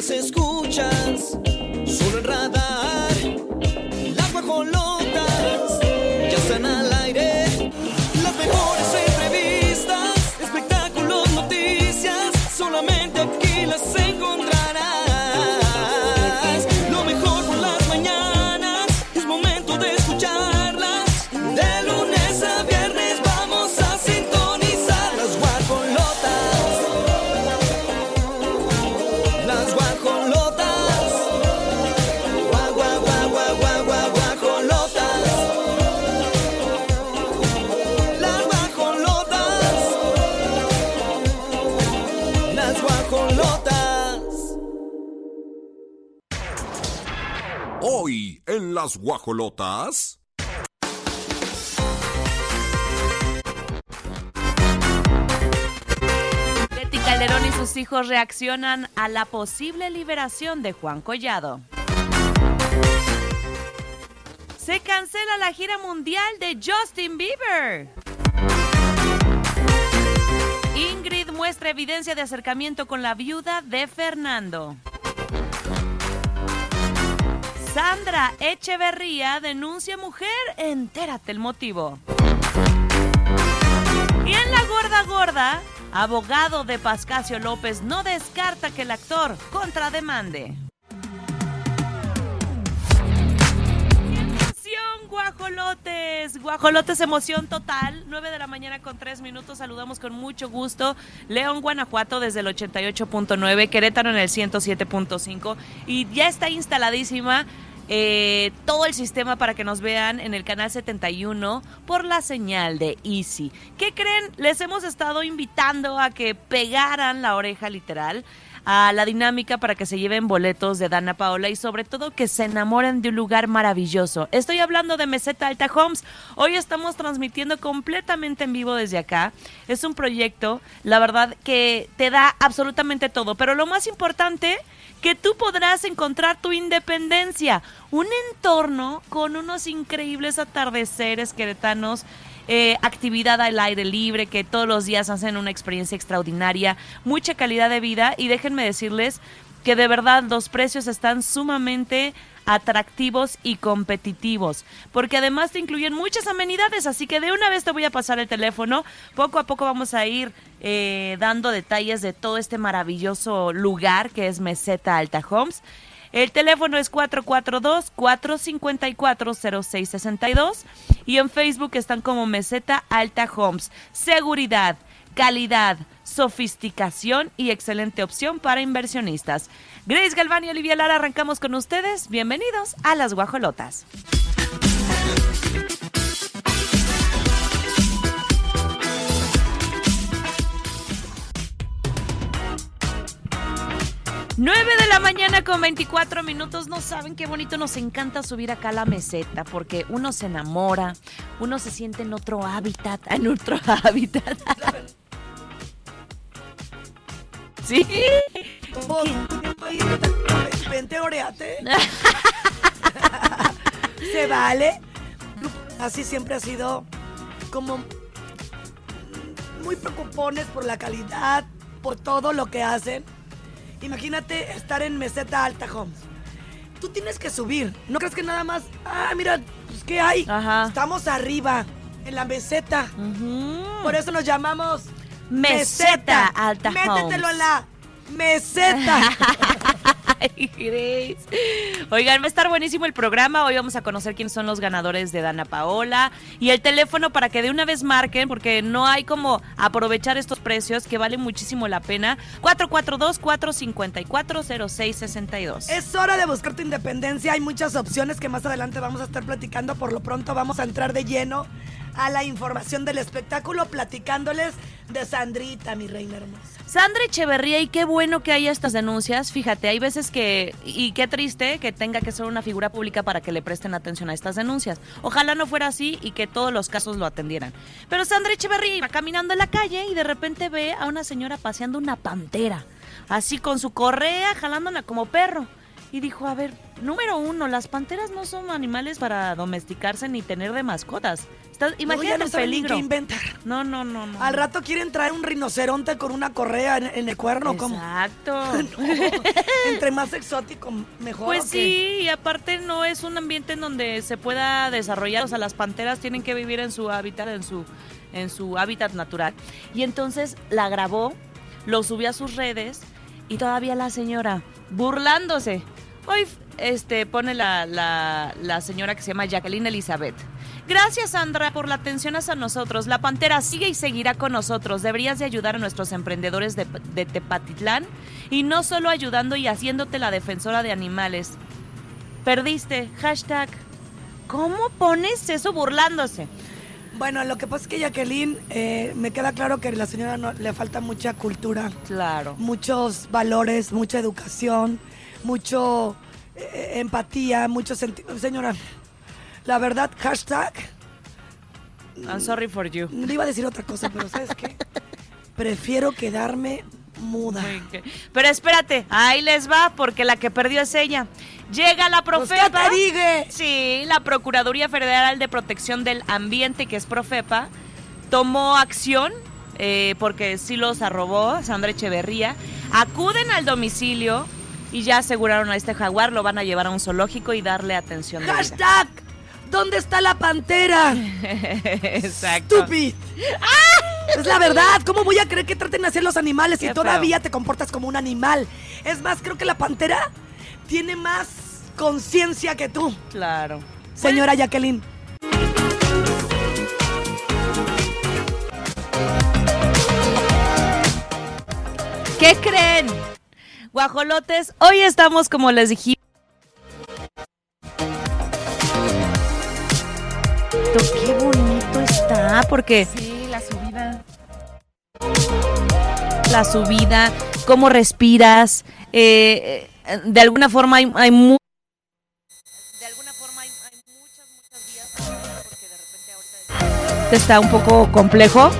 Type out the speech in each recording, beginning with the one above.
las escuchas, guajolotas. Betty Calderón y sus hijos reaccionan a la posible liberación de Juan Collado. Se cancela la gira mundial de Justin Bieber. Ingrid muestra evidencia de acercamiento con la viuda de Fernando. Sandra Echeverría denuncia mujer. Entérate el motivo. Y en la gorda gorda, abogado de Pascasio López no descarta que el actor contrademande. Guajolotes, guajolotes, emoción total. 9 de la mañana con 3 minutos. Saludamos con mucho gusto. León, Guanajuato desde el 88.9, Querétaro en el 107.5 y ya está instaladísima eh, todo el sistema para que nos vean en el canal 71 por la señal de Easy. ¿Qué creen? Les hemos estado invitando a que pegaran la oreja literal a la dinámica para que se lleven boletos de Dana Paola y sobre todo que se enamoren de un lugar maravilloso. Estoy hablando de Meseta Alta Homes. Hoy estamos transmitiendo completamente en vivo desde acá. Es un proyecto, la verdad, que te da absolutamente todo, pero lo más importante que tú podrás encontrar tu independencia, un entorno con unos increíbles atardeceres queretanos, eh, actividad al aire libre, que todos los días hacen una experiencia extraordinaria, mucha calidad de vida. Y déjenme decirles que de verdad los precios están sumamente atractivos y competitivos, porque además te incluyen muchas amenidades, así que de una vez te voy a pasar el teléfono, poco a poco vamos a ir eh, dando detalles de todo este maravilloso lugar que es Meseta Alta Homes. El teléfono es 442-454-0662 y en Facebook están como Meseta Alta Homes. Seguridad, calidad, sofisticación y excelente opción para inversionistas. Grace Galván y Olivia Lara arrancamos con ustedes. Bienvenidos a Las Guajolotas. Nueve de la mañana con 24 minutos. No saben qué bonito nos encanta subir acá a la meseta porque uno se enamora, uno se siente en otro hábitat, en otro hábitat. Sí. Vente, oreate. Se vale. Así siempre ha sido como muy preocupones por la calidad, por todo lo que hacen. Imagínate estar en meseta alta, Homes. Tú tienes que subir. No crees que nada más. Ah, mira, pues, ¿qué hay? Ajá. Estamos arriba, en la meseta. Por eso nos llamamos Meseta Alta Métetelo Homes. en la meseta. Ay, Grace. Oigan, va a estar buenísimo el programa. Hoy vamos a conocer quiénes son los ganadores de Dana Paola y el teléfono para que de una vez marquen, porque no hay como aprovechar estos precios que valen muchísimo la pena. 442-454-0662. Es hora de buscar tu independencia. Hay muchas opciones que más adelante vamos a estar platicando. Por lo pronto vamos a entrar de lleno a la información del espectáculo, platicándoles de Sandrita, mi reina hermosa. Sandra Echeverría, y qué bueno que haya estas denuncias. Fíjate, hay veces que, y qué triste que tenga que ser una figura pública para que le presten atención a estas denuncias. Ojalá no fuera así y que todos los casos lo atendieran. Pero Sandra Echeverría iba caminando en la calle y de repente ve a una señora paseando una pantera, así con su correa, jalándola como perro. Y dijo, a ver, número uno, las panteras no son animales para domesticarse ni tener de mascotas. Estás- imagínate no el saben ni peligro. qué inventar. No, no, no, no. Al rato quieren traer un rinoceronte con una correa en, en el cuerno, ¿cómo? Exacto. Entre más exótico, mejor. Pues sí, y aparte no es un ambiente en donde se pueda desarrollar, o sea, las panteras tienen que vivir en su hábitat, en su, en su hábitat natural. Y entonces la grabó, lo subió a sus redes y todavía la señora burlándose. Hoy este, pone la, la, la señora que se llama Jacqueline Elizabeth. Gracias, Sandra, por la atención hacia nosotros. La Pantera sigue y seguirá con nosotros. Deberías de ayudar a nuestros emprendedores de, de Tepatitlán y no solo ayudando y haciéndote la defensora de animales. Perdiste. Hashtag. ¿Cómo pones eso burlándose? Bueno, lo que pasa es que Jacqueline, eh, me queda claro que a la señora no, le falta mucha cultura, Claro. muchos valores, mucha educación, mucho eh, empatía, mucho sentido. Señora, la verdad, hashtag, I'm sorry for you. le iba a decir otra cosa, pero ¿sabes qué? Prefiero quedarme muda. Pero espérate, ahí les va, porque la que perdió es ella. Llega la Pues, ¿qué profeta. dije? Sí, la Procuraduría Federal de Protección del Ambiente, que es Profepa, tomó acción eh, porque sí los arrobó Sandra Echeverría. Acuden al domicilio y ya aseguraron a este jaguar, lo van a llevar a un zoológico y darle atención de Hashtag, ¿dónde está la pantera? Exacto. Stupid. Es la verdad, ¿cómo voy a creer que traten de hacer los animales si Qué todavía te comportas como un animal? Es más, creo que la pantera tiene más conciencia que tú, Claro. señora Jacqueline. ¿Qué creen? Guajolotes, hoy estamos como les dijimos. Qué bonito está, porque Sí, la subida. la subida, cómo respiras, eh, eh, de alguna forma hay, hay mu- de alguna forma hay, hay muchas, muchas vías porque de repente ahorita está un poco complejo.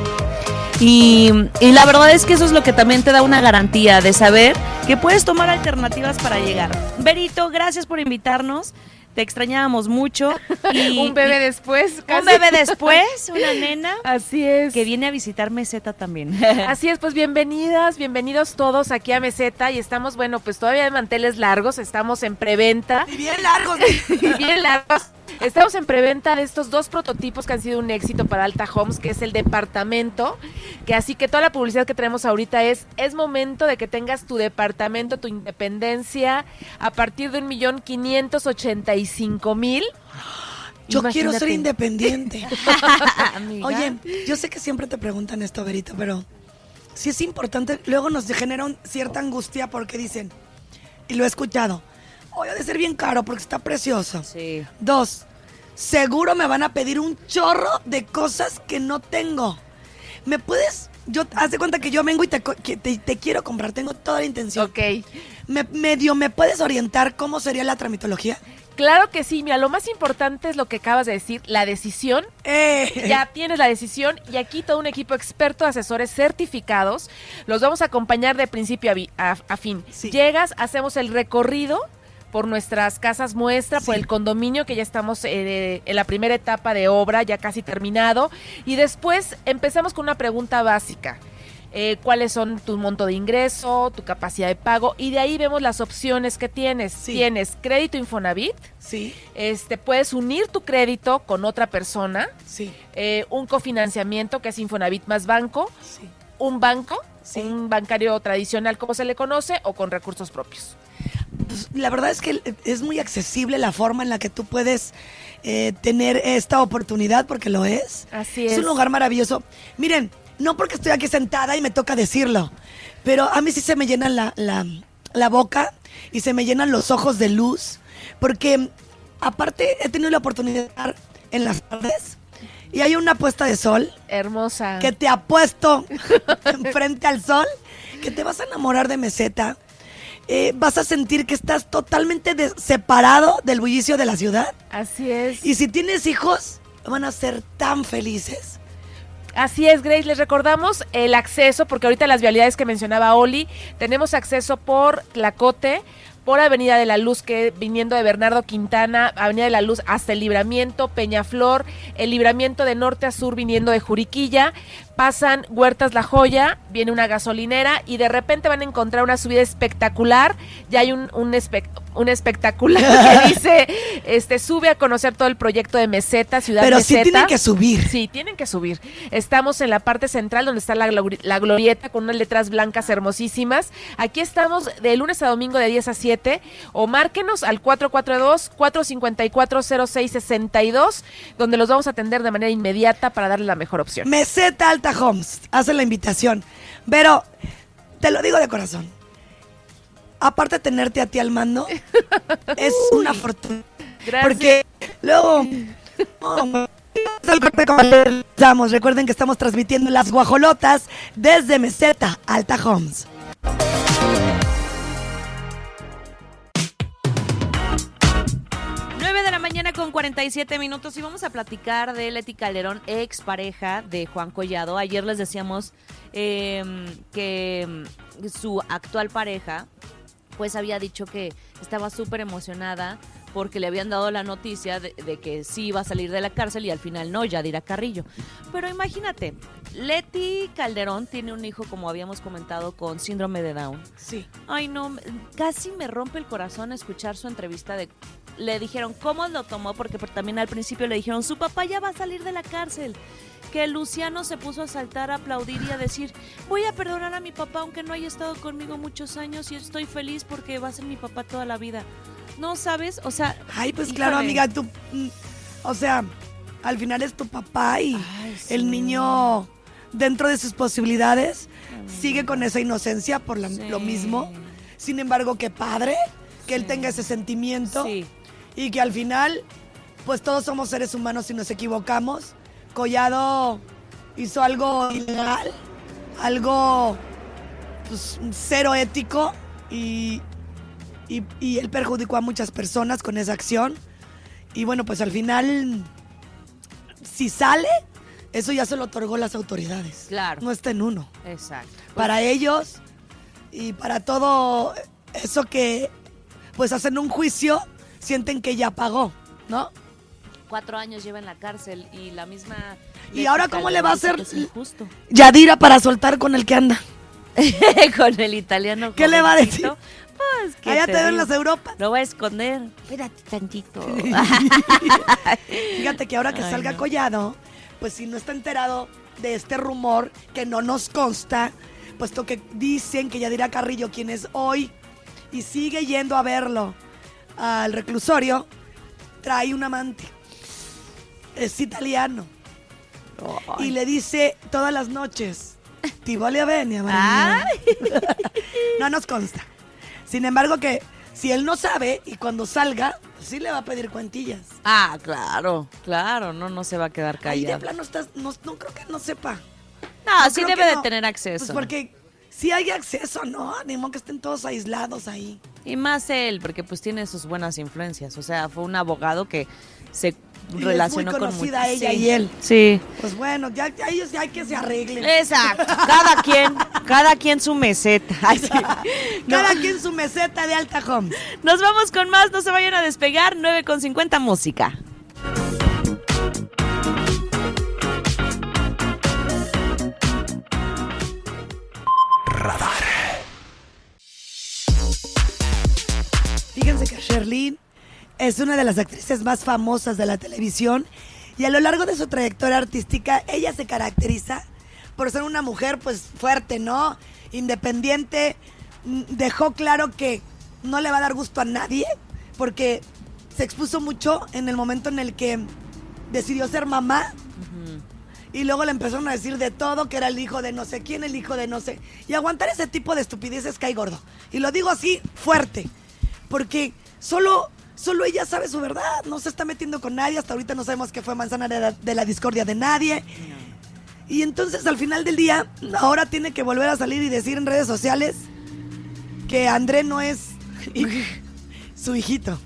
Y, y la verdad es que eso es lo que también te da una garantía de saber que puedes tomar alternativas para llegar. Berito, gracias por invitarnos. Te extrañábamos mucho. Y, un bebé y- después. un bebé después, una nena Así es. que viene a visitar Meseta también. Así es, pues bienvenidas, bienvenidos todos aquí a Meseta y estamos, bueno, pues todavía de manteles largos, estamos en preventa. Y bien largos. y bien largos. Estamos en preventa de estos dos prototipos que han sido un éxito para Alta Homes, que es el departamento, que así que toda la publicidad que tenemos ahorita es, es momento de que tengas tu departamento, tu independencia, a partir de un millón quinientos ochenta y cinco mil. Yo quiero ser independiente. Amiga. Oye, yo sé que siempre te preguntan esto, Berito, pero sí es importante. Luego nos genera un- cierta angustia porque dicen, y lo he escuchado, oye, ha de ser bien caro porque está precioso. Sí. Dos, seguro me van a pedir un chorro de cosas que no tengo. ¿Me puedes? Yo, haz de cuenta que yo vengo y te, quiero comprar, tengo toda la intención. Ok. Me, medio, ¿me puedes orientar cómo sería la tramitología? Claro que sí, mira, lo más importante es lo que acabas de decir, la decisión Eh, Ya tienes la decisión y aquí todo un equipo experto asesores certificados. Los vamos a acompañar de principio a, vi- a- a fin. Sí. Llegas, hacemos el recorrido por nuestras casas muestra, por el condominio que ya estamos eh, en la primera etapa de obra, ya casi terminado. Y después empezamos con una pregunta básica. Eh, cuáles son tu monto de ingreso, tu capacidad de pago y de ahí vemos las opciones que tienes. Sí. Tienes crédito Infonavit, sí, este puedes unir tu crédito con otra persona, sí, eh, un cofinanciamiento que es Infonavit más banco, sí. un banco, un bancario tradicional como se le conoce o con recursos propios. Pues, la verdad es que es muy accesible la forma en la que tú puedes eh, tener esta oportunidad, porque lo es. Así Es es. un lugar maravilloso. Miren, no porque estoy aquí sentada y me toca decirlo, pero a mí sí se me llena la, la, la boca y se me llenan los ojos de luz, porque aparte he tenido la oportunidad de estar en las tardes y hay una puesta de sol Hermosa. que te apuesto frente al sol, que te vas a enamorar de meseta. Eh, vas a sentir que estás totalmente de- separado del bullicio de la ciudad. Así es. Y si tienes hijos, van a ser tan felices. Así es, Grace. Les recordamos el acceso, porque ahorita las vialidades que mencionaba Oli, tenemos acceso por Tlacote, por Avenida de la Luz, que viniendo de Bernardo Quintana, Avenida de la Luz hasta el Libramiento, Peñaflor, el Libramiento de norte a sur viniendo de Juriquilla, pasan Huertas La Joya, viene una gasolinera y de repente van a encontrar una subida espectacular. Ya hay un, un, espe- un espectacular que dice, este, sube a conocer todo el proyecto de Meseta, Ciudad Pero sí Meseta. tienen que subir. Sí, tienen que subir. Estamos en la parte central donde está la, la glorieta con unas letras blancas hermosísimas. Aquí estamos de lunes a domingo de 10 a 7 o márquenos al 442-454-0662 donde los vamos a atender de manera inmediata para darle la mejor opción. Meseta Alta Homes, hace la invitación. Pero, te lo digo de corazón. Aparte de tenerte a ti al mando, es una fortuna. Gracias. Porque luego... oh, recuerden que estamos transmitiendo las guajolotas desde Meseta Alta Homes. Mañana con 47 minutos y vamos a platicar de Leti Calderón, ex pareja de Juan Collado. Ayer les decíamos eh, que mm, su actual pareja pues había dicho que estaba súper emocionada porque le habían dado la noticia de, de que sí iba a salir de la cárcel y al final no, Yadira Carrillo. Pero imagínate, Leti Calderón tiene un hijo, como habíamos comentado, con síndrome de Down. Sí. Ay, no, casi me rompe el corazón escuchar su entrevista de... Le dijeron cómo lo tomó, porque por- también al principio le dijeron, su papá ya va a salir de la cárcel. Que Luciano se puso a saltar, a aplaudir y a decir, voy a perdonar a mi papá aunque no haya estado conmigo muchos años y estoy feliz porque va a ser mi papá toda la vida. No, ¿sabes? O sea... Ay, pues claro, amiga, tú... mm, O sea, al final es tu papá y Ay, sí. el niño, dentro de sus posibilidades, sigue con esa inocencia por la- Sí. lo mismo. Sin embargo, qué padre que él tenga ese sentimiento y que al final, pues todos somos seres humanos y nos equivocamos. Collado hizo algo ilegal, algo pues, cero ético y, y, y él perjudicó a muchas personas con esa acción. Y bueno, pues al final, si sale, eso ya se lo otorgó las autoridades. Claro. No está en uno. Exacto. Para ellos y para todo eso que pues hacen un juicio, sienten que ya pagó, ¿no? Cuatro años lleva en la cárcel y la misma... ¿Y ahora cómo le va a hacer? Yadira para soltar con el que anda. con el italiano. ¿Qué le va a jovencito. Pues, ¿qué Allá te, ven las Europas. Lo voy a esconder. Espérate tantito. Fíjate que ahora que Ay, salga no. Collado, pues si no está enterado de este rumor que no nos consta, puesto que dicen que Yadira Carrillo, quien es hoy y sigue yendo a verlo al reclusorio, trae un amante. Es italiano. Y le dice todas las noches, ti voglio bene, amore mio". No nos consta. Sin embargo que si él no sabe y cuando salga, pues sí le va a pedir cuentillas. ah, claro, claro, no, no se va a quedar Ahí de callado. plano estás, no, no creo que no sepa. No, No sí debe de no. tener acceso. Pues porque si hay acceso, ¿no? Ni modo que estén todos aislados ahí. Y más él, porque pues tiene sus buenas influencias. O sea, fue un abogado que se Y es relacionó muy con conocida muchos- ella Sí. y él. Sí. Pues bueno, ya, ya ellos ya hay que se arreglen. Exacto. Cada quien, cada quien su meseta. Ay, sí. No. Cada quien su meseta de alta home. Nos vamos con más, no se vayan a despegar. 9 con 50 música. Fíjense que Sherlyn es una de las actrices más famosas de la televisión y a lo largo de su trayectoria artística ella se caracteriza por ser una mujer pues fuerte, ¿no? Independiente. Dejó claro que no le va a dar gusto a nadie porque se expuso mucho en el momento en el que decidió ser mamá y luego le empezaron a decir de todo, que era el hijo de no sé quién, el hijo de no sé. Y aguantar ese tipo de estupideces cae gordo. Y lo digo así, fuerte. Porque solo, solo ella sabe su verdad. No se está metiendo con nadie. Hasta ahorita no sabemos qué fue manzana de la, de la discordia de nadie. Y entonces al final del día, ahora tiene que volver a salir y decir en redes sociales que André no es su hijito.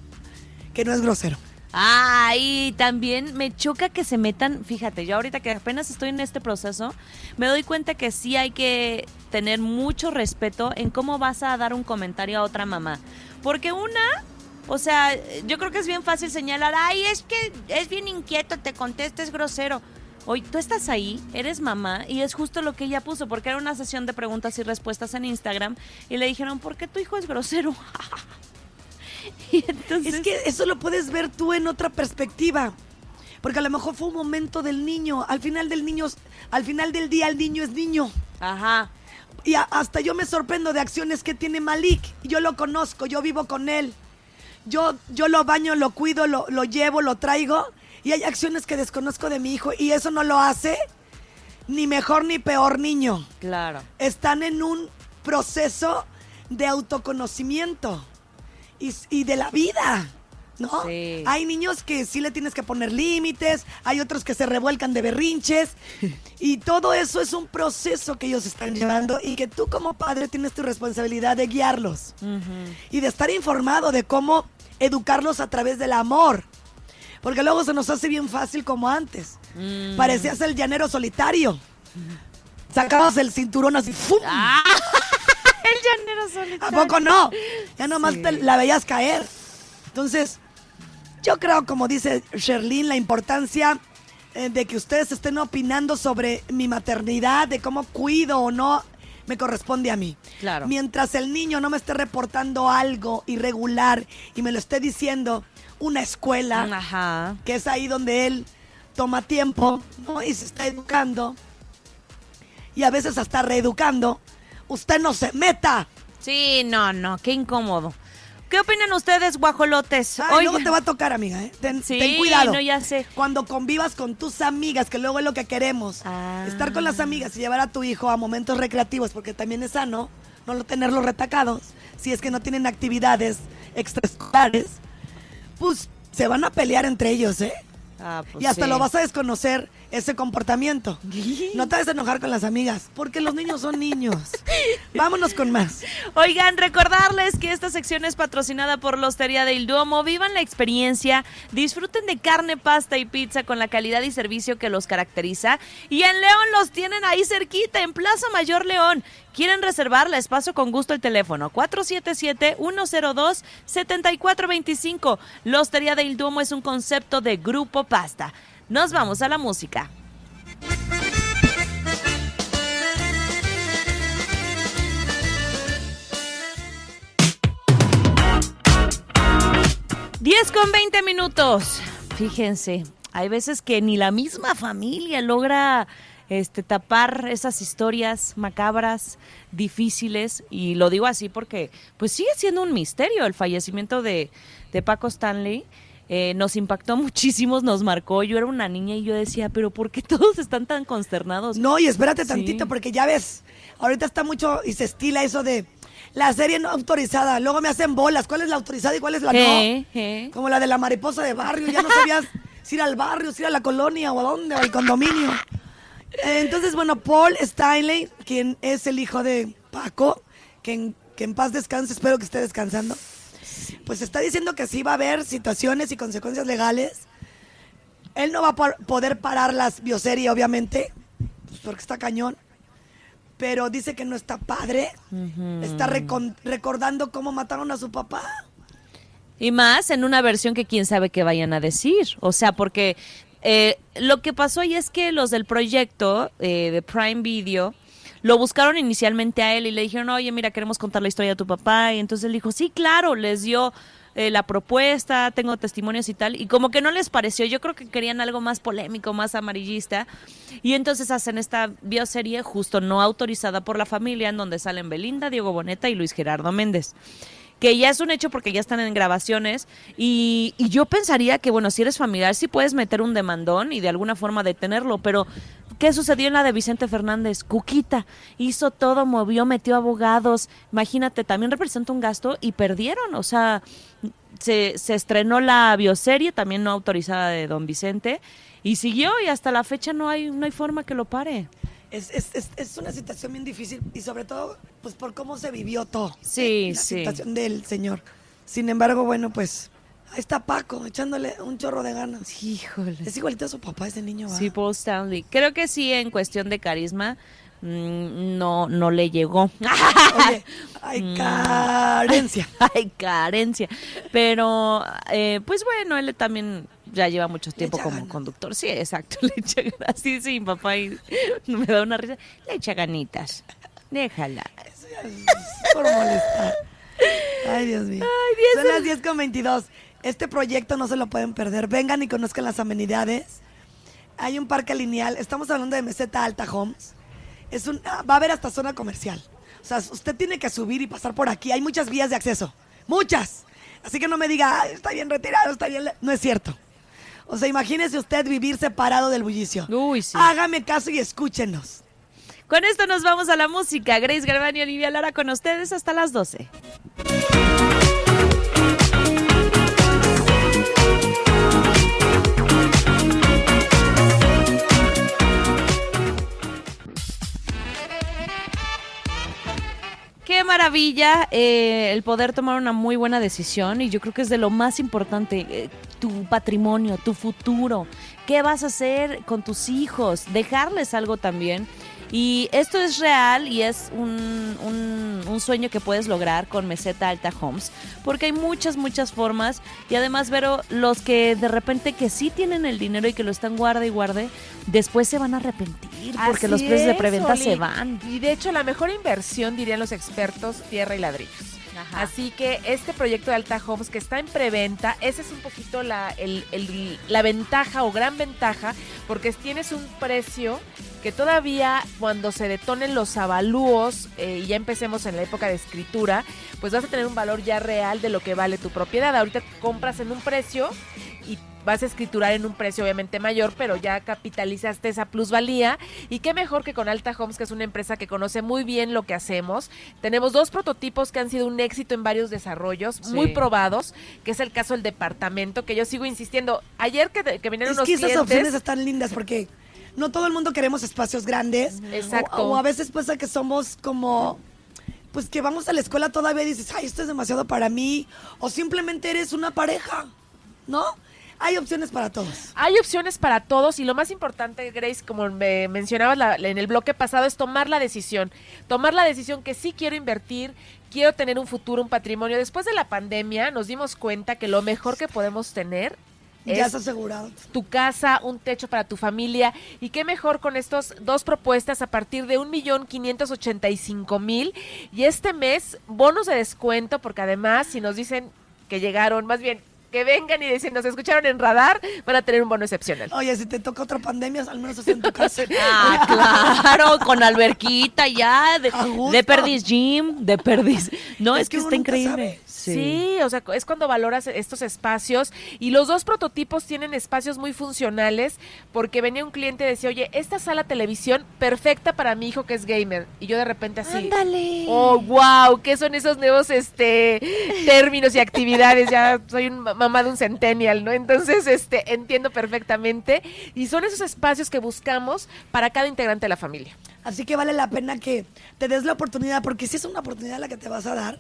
Que no es grosero. Ah, y también me choca que se metan, fíjate, yo ahorita que apenas estoy en este proceso, me doy cuenta que sí hay que tener mucho respeto en cómo vas a dar un comentario a otra mamá. Porque una, o sea, yo creo que es bien fácil señalar, ay, es que es bien inquieto, te contesta, es grosero. Oye, tú estás ahí, eres mamá, y es justo lo que ella puso, porque era una sesión de preguntas y respuestas en Instagram, y le dijeron, ¿por qué tu hijo es grosero? y entonces... Es que eso lo puedes ver tú en otra perspectiva. Porque a lo mejor fue un momento del niño. Al final del niño, al final del día el niño es niño. Ajá. Y a- hasta yo me sorprendo de acciones que tiene Malik. Yo lo conozco, yo vivo con él. Yo, yo lo baño, lo cuido, lo, lo llevo, lo traigo. Y hay acciones que desconozco de mi hijo. Y eso no lo hace ni mejor ni peor niño. Claro. Están en un proceso de autoconocimiento y, y de la vida. ¿No? Sí. Hay niños que sí le tienes que poner límites, hay otros que se revuelcan de berrinches y todo eso es un proceso que ellos están llevando y que tú como padre tienes tu responsabilidad de guiarlos y de estar informado de cómo educarlos a través del amor. Porque luego se nos hace bien fácil como antes. Mm. Parecías el llanero solitario. Sacabas el cinturón así, ¡fum! Ah, el llanero ¿A solitario. poco no? Ya nomás te la veías caer. Entonces, yo creo, como dice Sherlyn, la importancia eh, de que ustedes estén opinando sobre mi maternidad, de cómo cuido o no, me corresponde a mí. Claro. Mientras el niño no me esté reportando algo irregular y me lo esté diciendo una escuela, Ajá. que es ahí donde él toma tiempo ¿no? y se está educando y a veces hasta reeducando, usted no se meta. Sí, no, no, qué incómodo. ¿Qué opinan ustedes, guajolotes? Ay, luego te va a tocar, amiga. ¿eh? Ten, Sí, ten cuidado. no, ya sé. Cuando convivas con tus amigas, que luego es lo que queremos. Ah. Estar con las amigas y llevar a tu hijo a momentos recreativos, porque también es sano no lo- tenerlos retacados. Si es que no tienen actividades extraescolares, pues se van a pelear entre ellos, ¿eh? Ah, pues y hasta sí. lo vas a desconocer ese comportamiento. No te vas a enojar con las amigas, porque los niños son niños. Vámonos con más. Oigan, recordarles que esta sección es patrocinada por la Hostería del Duomo. Vivan la experiencia, disfruten de carne, pasta y pizza con la calidad y servicio que los caracteriza. Y en León los tienen ahí cerquita, en Plaza Mayor León. ¿Quieren reservar? Les paso con gusto el teléfono 477-102-7425. La Hostería del Duomo es un concepto de Grupo Pasta. Nos vamos a la música. Diez con 20 minutos. Fíjense, hay veces que ni la misma familia logra este, tapar esas historias macabras, difíciles, y lo digo así porque pues sigue siendo un misterio el fallecimiento de, de Paco Stanley. Eh, nos impactó muchísimo, nos marcó. Yo era una niña y yo decía, pero ¿por qué todos están tan consternados? No, y espérate Sí. tantito, porque ya ves, ahorita está mucho y se estila eso de la serie no autorizada. Luego me hacen bolas. ¿Cuál es la autorizada y cuál es la no? Como la de la mariposa de barrio. Ya no sabías si ir al barrio, si ir a la colonia o a dónde, o al condominio. Entonces, bueno, Paul Stanley, quien es el hijo de Paco, que en, que en paz descanse, espero que esté descansando, pues está diciendo que sí va a haber situaciones y consecuencias legales. Él no va a poder parar las bioseries, obviamente, pues porque está cañón. Pero dice que no está padre. Está recordando cómo mataron a su papá. Y más en una versión que quién sabe qué vayan a decir. O sea, porque eh, lo que pasó ahí es que los del proyecto eh, de Prime Video lo buscaron inicialmente a él y le dijeron, oye, mira, queremos contar la historia de tu papá. Y entonces él dijo, sí, claro, les dio eh, la propuesta, tengo testimonios y tal. Y como que no les pareció, yo creo que querían algo más polémico, más amarillista. Y entonces hacen esta bioserie justo no autorizada por la familia, en donde salen Belinda, Diego Boneta y Luis Gerardo Méndez que ya es un hecho porque ya están en grabaciones y, y yo pensaría que, bueno, si eres familiar sí puedes meter un demandón y de alguna forma detenerlo, pero ¿qué sucedió en la de Vicente Fernández? Cuquita hizo todo, movió, metió abogados, imagínate, también representa un gasto y perdieron, o sea, se, se estrenó la bioserie, también no autorizada de Don Vicente, y siguió y hasta la fecha no hay, no hay forma que lo pare. Es, es, es, es una situación bien difícil y sobre todo pues por cómo se vivió todo. Sí, la sí. situación del señor. Sin embargo, bueno, pues Ahí está Paco, echándole un chorro de ganas. Híjole. Es igualito a su papá ese niño. Sí, Paul Stanley. Creo que sí, en cuestión de carisma, mm, no, no le llegó. Oye, hay Mm. carencia. Hay carencia. Pero, eh, pues bueno, él también ya lleva mucho tiempo como conductor. Sí, exacto. Le echa ganas. Así sí, papá y me da una risa. Le echa ganitas. Déjala. por molestar. Ay, Dios mío. Son las 10 con 22. Este proyecto no se lo pueden perder. Vengan y conozcan las amenidades. Hay un parque lineal. Estamos hablando de Meseta Alta Homes. Es un, ah, va a haber hasta zona comercial. O sea, usted tiene que subir y pasar por aquí. Hay muchas vías de acceso. Muchas. Así que no me diga, "Ay, está bien retirado, está bien. le-". No es cierto. O sea, imagínese usted vivir separado del bullicio. Uy, sí. Hágame caso y escúchenos. Con esto nos vamos a la música. Grace Garbanio y Olivia Lara con ustedes hasta las 12. Qué maravilla eh, el poder tomar una muy buena decisión y yo creo que es de lo más importante, eh, tu patrimonio, tu futuro, qué vas a hacer con tus hijos, dejarles algo también. Y esto es real y es un, un- un sueño que puedes lograr con Meseta Alta Homes, porque hay muchas, muchas formas y además, Vero, los que de repente que sí tienen el dinero y que lo están guarde y guarde, después se van a arrepentir porque Así los precios de preventa Oli. se van. Y de hecho, la mejor inversión, dirían los expertos, tierra y ladrillos. Así que este proyecto de Alta Homes que está en preventa, esa es un poquito la, la ventaja o gran ventaja, porque tienes un precio que todavía cuando se detonen los avalúos eh, y ya empecemos en la época de escritura, pues vas a tener un valor ya real de lo que vale tu propiedad. Ahorita compras en un precio vas a escriturar en un precio obviamente mayor, pero ya capitalizaste esa plusvalía. Y qué mejor que con Alta Homes, que es una empresa que conoce muy bien lo que hacemos. Tenemos dos prototipos que han sido un éxito en varios desarrollos, Sí. muy probados, que es el caso del departamento, que yo sigo insistiendo. Ayer que, que vinieron Es unos que esas clientes... opciones están lindas porque no todo el mundo queremos espacios grandes. Exacto. O, o a veces pasa que somos como, pues que vamos a la escuela todavía y dices, ay, esto es demasiado para mí. O simplemente eres una pareja, ¿no? Hay opciones para todos. Hay opciones para todos y lo más importante, Grace, como me mencionabas la- en el bloque pasado, es tomar la decisión. Tomar la decisión que sí quiero invertir, quiero tener un futuro, un patrimonio. Después de la pandemia nos dimos cuenta que lo mejor que podemos tener Ya es has asegurado. tu casa, un techo para tu familia. Y qué mejor con estas dos propuestas a partir de un millón quinientos ochenta y cinco mil. Y este mes, bonos de descuento, porque además, si nos dicen que llegaron, más bien que vengan y dicen nos escucharon en radar, van a tener un bono excepcional. Oye, si te toca otra pandemia, al menos es en tu casa. Ah, claro, con alberquita ya, de, de perdiz gym, de perdiz. No, es, Es que, que está increíble. sabe. Sí. o sea, es cuando valoras estos espacios y los dos prototipos tienen espacios muy funcionales porque venía un cliente y decía, oye, esta sala televisión perfecta para mi hijo que es gamer. Y yo de repente así, Ándale. oh, wow, ¿qué son esos nuevos este términos y actividades? Ya soy un ma- mamá de un centennial, ¿no? Entonces, este, entiendo perfectamente y son esos espacios que buscamos para cada integrante de la familia. Así que vale la pena que te des la oportunidad, porque si es una oportunidad la que te vas a dar,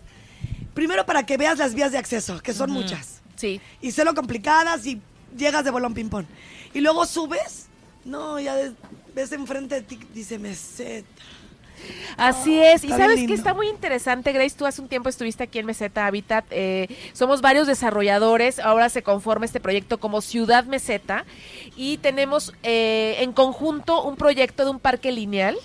primero para que veas las vías de acceso, que son muchas. Sí. y sé lo complicadas y llegas de bolón ping pong. Y luego subes, no, ya ves enfrente de ti, dice meseta. Así es, y sabes que está muy interesante, Grace, tú hace un tiempo estuviste aquí en Meseta Habitat, eh, somos varios desarrolladores, ahora se conforma este proyecto como Ciudad Meseta y tenemos eh, en conjunto un proyecto de un parque lineal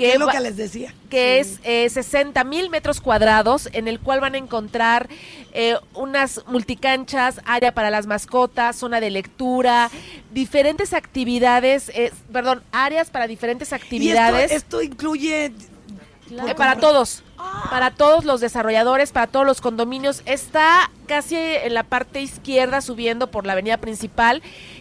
Que es lo que les decía. que es eh, 60 mil metros cuadrados, en el cual van a encontrar eh, unas multicanchas, área para las mascotas, zona de lectura, diferentes actividades, eh, perdón, áreas para diferentes Y actividades. esto, esto incluye... Eh, para todos, para todos los desarrolladores, para todos los condominios. Está casi en la parte izquierda subiendo por la avenida principal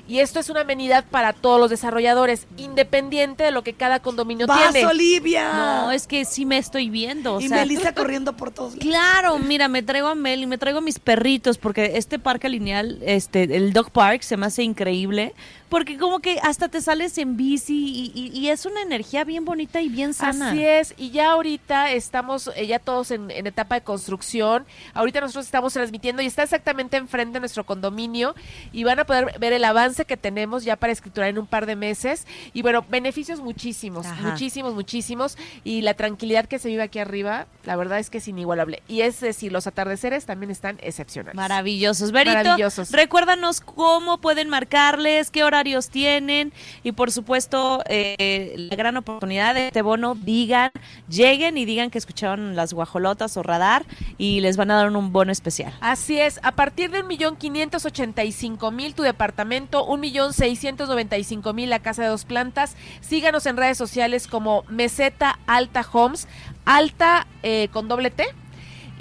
y esto es una amenidad para todos los desarrolladores, independiente de lo que cada condominio ¡Vas, tiene. Olivia! No, es que sí me estoy viendo. O y sea, Melissa corriendo por todos lados. Claro, mira, me traigo a Mel y me traigo a mis perritos porque este parque lineal, este, el Dog Park, se me hace increíble porque como que hasta te sales en bici y, y- y es una energía bien bonita y bien sana. Así es, y ya ahorita estamos eh, ya todos en, en etapa de construcción. Ahorita nosotros estamos transmitiendo y está exactamente enfrente de nuestro condominio y van a poder ver el avance que tenemos ya para escriturar en un par de meses. Y bueno, beneficios muchísimos, Ajá. muchísimos, muchísimos. Y la tranquilidad que se vive aquí arriba, la verdad es que es inigualable. Y es decir, los atardeceres también están excepcionales. Maravillosos. Berito, Maravillosos. recuérdanos cómo pueden marcarles, qué horarios tienen y por supuesto eh, la gran oportunidad de este bono, digan, lleguen y digan que escucharon las guajolotas o radar y les van a dar un bono especial. Así es, a partir de un millón quinientos ochenta y cinco mil tu departamento, un millón seiscientos noventa y cinco mil la casa de dos plantas. Síganos en redes sociales como Meseta Alta Homes, Alta eh, con doble T.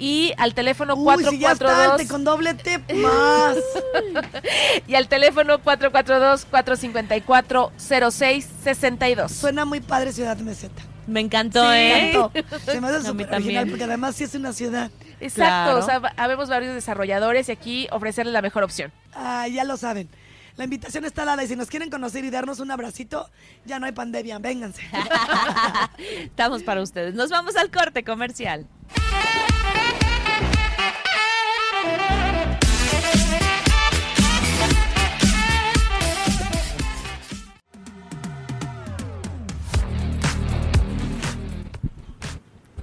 Y al teléfono Uy, si ya 442 con doble T más. y al teléfono 442-454-0662. Suena muy padre Ciudad Meseta. Me encantó, Me ¿eh? encantó. Se me hace mí súper original porque además sí es una ciudad. Exacto, Claro. o sea, habemos varios desarrolladores y aquí ofrecerles la mejor opción. Ah, ya lo saben. La invitación está dada y si nos quieren conocer y darnos un abracito, ya no hay pandemia. Vénganse. Estamos para ustedes. Nos vamos al corte comercial.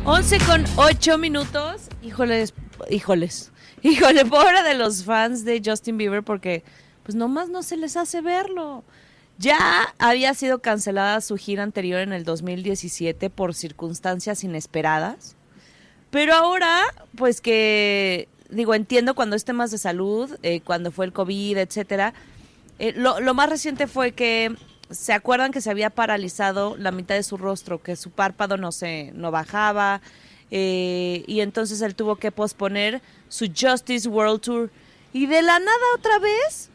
Once con ocho minutos. Híjoles, híjoles. Híjole, pobre de los fans de Justin Bieber porque pues nomás no se les hace verlo. Ya había sido cancelada su gira anterior en el 2017 por circunstancias inesperadas. Pero ahora, pues que, digo, entiendo cuando es temas de salud, eh, cuando fue el COVID, etcétera. Eh, lo, lo más reciente fue que se acuerdan que se había paralizado la mitad de su rostro, que su párpado no se no bajaba, eh, y entonces él tuvo que posponer su Justice World Tour. Y de la nada otra vez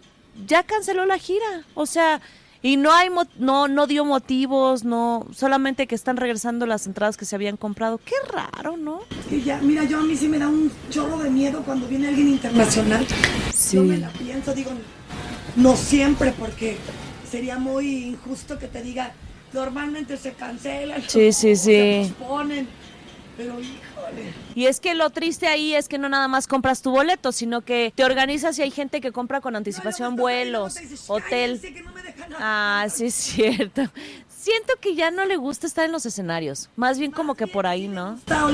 ya canceló la gira. O sea, y no hay no no dio motivos, no solamente que están regresando las entradas que se habían comprado. Qué raro, ¿no? Y ya, mira, yo a mí sí me da un chorro de miedo cuando viene alguien internacional. Sí. Yo me la pienso, digo, no siempre, porque sería muy injusto que te diga, normalmente se cancelan. Sí, sí, o Se sí. posponen. Pero híjole. Y es que lo triste ahí es que no nada más compras tu boleto, sino que te organizas y hay gente que compra con anticipación No, vuelos, dices, hotel. "Cállense, que no me dejan Ah, sí es cierto. Siento que ya no le gusta estar en los escenarios, más bien como que por ahí, ¿no? Está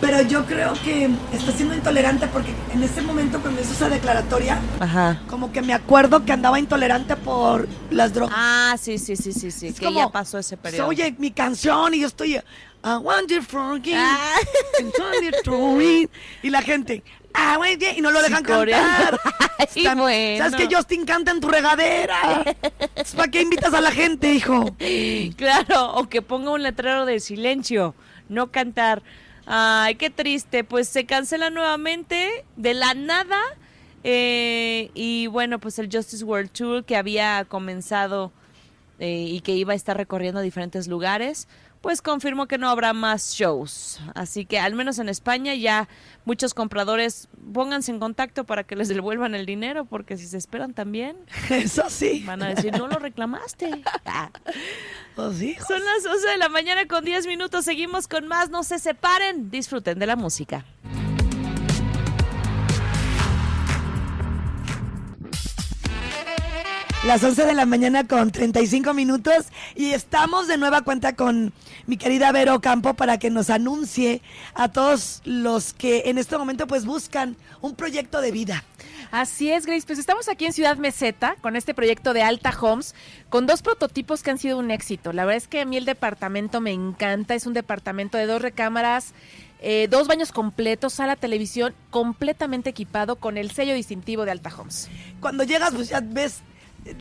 Pero yo creo que está siendo intolerante porque en ese momento cuando hizo esa declaratoria, Ajá. como que me acuerdo que andaba intolerante por las drogas. Ah, sí, sí, sí, sí, sí, Es que como, ya pasó ese periodo. Oye, mi canción y yo estoy I want you forgive, Ah. and turn it to me", y la gente "Ah, bien", y no lo dejan cantar. Ay, Está- bueno. ¿Sabes que Justin canta en tu regadera? ¿Para qué invitas a la gente, hijo? Claro, o que ponga un letrero de silencio, no cantar. Ay, qué triste. Pues se cancela nuevamente de la nada. eh, y bueno, pues el Justice World Tour que había comenzado eh, y que iba a estar recorriendo diferentes lugares, pues confirmó que no habrá más shows. Así que al menos en España ya muchos compradores pónganse en contacto para que les devuelvan el dinero, porque si se esperan también Eso sí. van a decir, no lo reclamaste. Ah. Son las 11 de la mañana con 10 minutos. Seguimos con más. No se separen. Disfruten de la música. Las 11 de la mañana con 35 minutos y estamos de nueva cuenta con mi querida Vero Campo para que nos anuncie a todos los que en este momento pues buscan un proyecto de vida. Así es, Grace. Pues estamos aquí en Ciudad Meseta con este proyecto de Alta Homes, con dos prototipos que han sido un éxito. La verdad es que a mí el departamento me encanta. Es un departamento de dos recámaras, eh, dos baños completos, sala televisión, completamente equipado con el sello distintivo de Alta Homes. Cuando llegas pues ya ves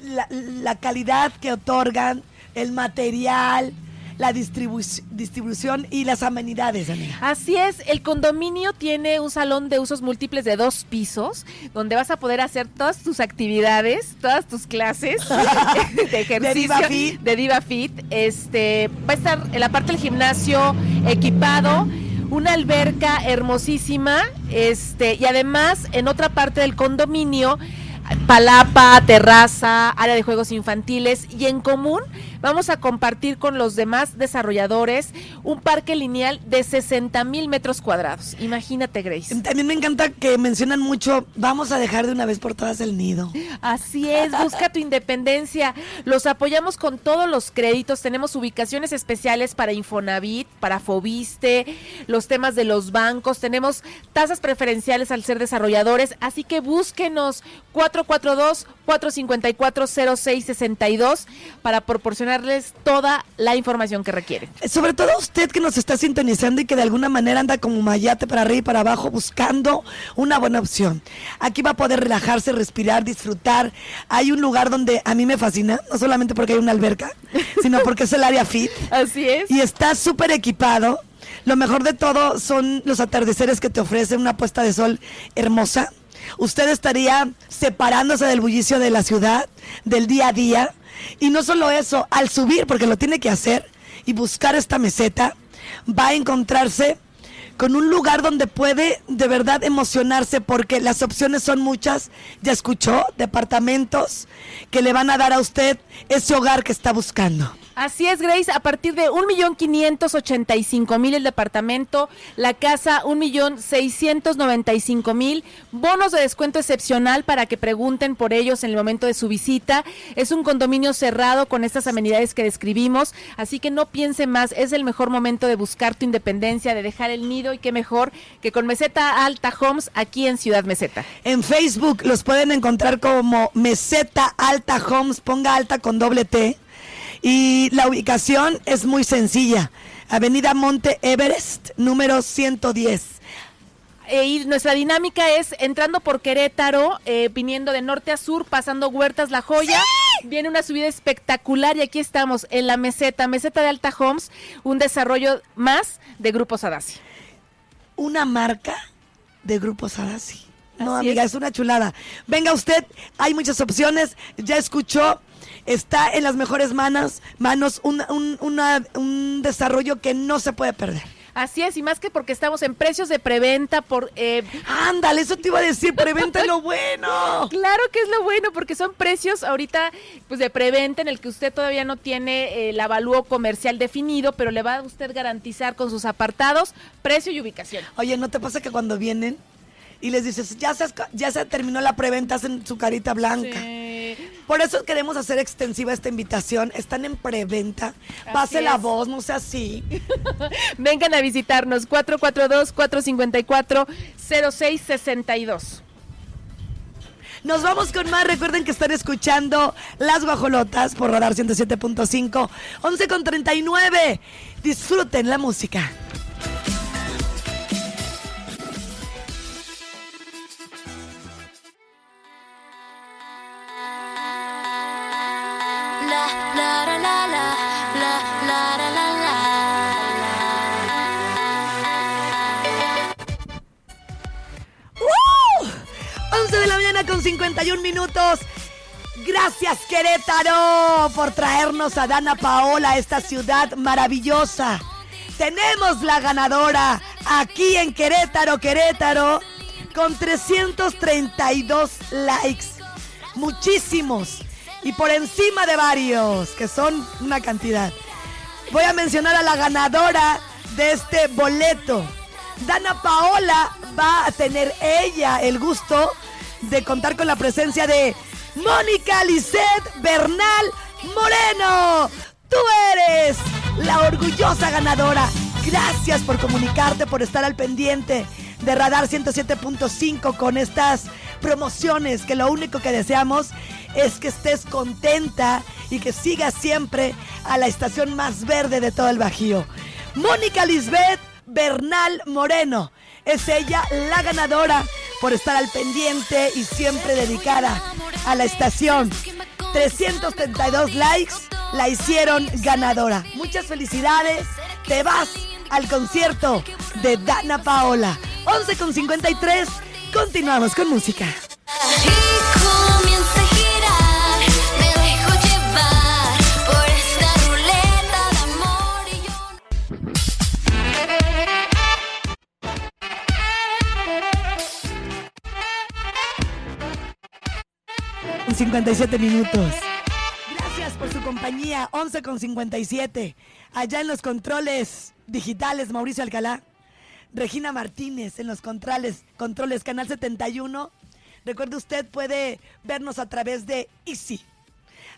la, la calidad que otorgan, el material, la distribu- distribución y las amenidades, amiga. Así es, el condominio tiene un salón de usos múltiples de dos pisos, donde vas a poder hacer todas tus actividades, todas tus clases de ejercicio. Diva Fit. de Diva Fit. Este, va a estar en la parte del gimnasio equipado, una alberca hermosísima, este, y además en otra parte del condominio palapa, terraza, área de juegos infantiles y en común vamos a compartir con los demás desarrolladores un parque lineal de 60 mil metros cuadrados. Imagínate, Grace. También me encanta que mencionan mucho, vamos a dejar de una vez por todas el nido. Así es, busca tu independencia. Los apoyamos con todos los créditos. Tenemos ubicaciones especiales para Infonavit, para Fobiste, los temas de los bancos. Tenemos tasas preferenciales al ser desarrolladores. Así que búsquenos 442-454-0662 para proporcionarles toda la información que requieren. Sobre todo usted que nos está sintonizando y que de alguna manera anda como mayate para arriba y para abajo buscando una buena opción. Aquí va a poder relajarse, respirar, disfrutar. Hay un lugar donde a mí me fascina, no solamente porque hay una alberca, sino porque es el área fit. Así es. Y está súper equipado. Lo mejor de todo son los atardeceres que te ofrece una puesta de sol hermosa. Usted estaría separándose del bullicio de la ciudad, del día a día. Y no solo eso, al subir, porque lo tiene que hacer, y buscar esta meseta, va a encontrarse con un lugar donde puede de verdad emocionarse porque las opciones son muchas. Ya escuchó, departamentos que le van a dar a usted ese hogar que está buscando. Así es, Grace, a partir de 1.585.000 el departamento, la casa 1.695.000, bonos de descuento excepcional para que pregunten por ellos en el momento de su visita. Es un condominio cerrado con estas amenidades que describimos, así que no piense más, es el mejor momento de buscar tu independencia, de dejar el nido y qué mejor que con Meseta Alta Homes aquí en Ciudad Meseta. En Facebook los pueden encontrar como Meseta Alta Homes, ponga alta con doble T. Y la ubicación es muy sencilla. Avenida Monte Everest, número 110. Eh, y nuestra dinámica es entrando por Querétaro, eh, viniendo de norte a sur, pasando Huertas La Joya. Viene una subida espectacular y aquí estamos en la meseta, meseta de Alta Homes, un desarrollo más de Grupo Sadasi. Una marca de Grupo Sadasi. No, Así amiga, es. es una chulada. Venga usted, hay muchas opciones. Ya escuchó, está en las mejores manos, manos un, un- una- un desarrollo que no se puede perder. Así es, y más que porque estamos en precios de preventa por... eh, Ándale, eso te iba a decir, preventa lo bueno. Claro que es lo bueno, porque son precios ahorita pues de preventa en el que usted todavía no tiene eh, el avalúo comercial definido, pero le va a usted garantizar con sus apartados precio y ubicación. Oye, ¿no te pasa que cuando vienen y les dices, ya se, ya se terminó la preventa, hacen su carita blanca? Por eso queremos hacer extensiva esta invitación. Están en preventa. Pase la voz, no sea así. Vengan a visitarnos 442-454-0662. Nos vamos con más. Recuerden que están escuchando Las Guajolotas por Radar 107.5. 11 con 39. Disfruten la música. Con 51 minutos. Gracias Querétaro por traernos a Dana Paola a esta ciudad maravillosa. Tenemos la ganadora aquí en Querétaro, Querétaro, con 332 likes. Muchísimos. Y por encima de varios, que son una cantidad. Voy a mencionar a la ganadora de este boleto. Dana Paola va a tener ella el gusto de contar con la presencia de Mónica Lisset Bernal Moreno. Tú eres la orgullosa ganadora. Gracias por comunicarte, por estar al pendiente de Radar 107.5 con estas promociones que lo único que deseamos es que estés contenta y que sigas siempre a la estación más verde de todo el Bajío. Mónica Lisbeth Bernal Moreno. Es ella la ganadora por estar al pendiente y siempre dedicada a la estación. 332 likes la hicieron ganadora. Muchas felicidades. Te vas al concierto de Dana Paola. 11 con 53. Continuamos con música. Y comienza con 57 minutos. Gracias por su compañía, 11 con 57. Allá en los controles digitales, Mauricio Alcalá. Regina Martínez en los controles, controles Canal 71. Recuerde usted puede vernos a través de Easy.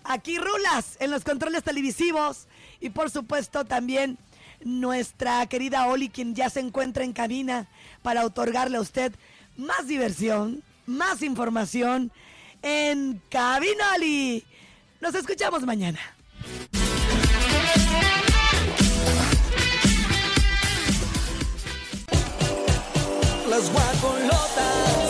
Aquí Rulas en los controles televisivos y por supuesto también nuestra querida Oli quien ya se encuentra en cabina para otorgarle a usted más diversión, más información en Cabina Oli. Nos escuchamos mañana. Las guacolotas.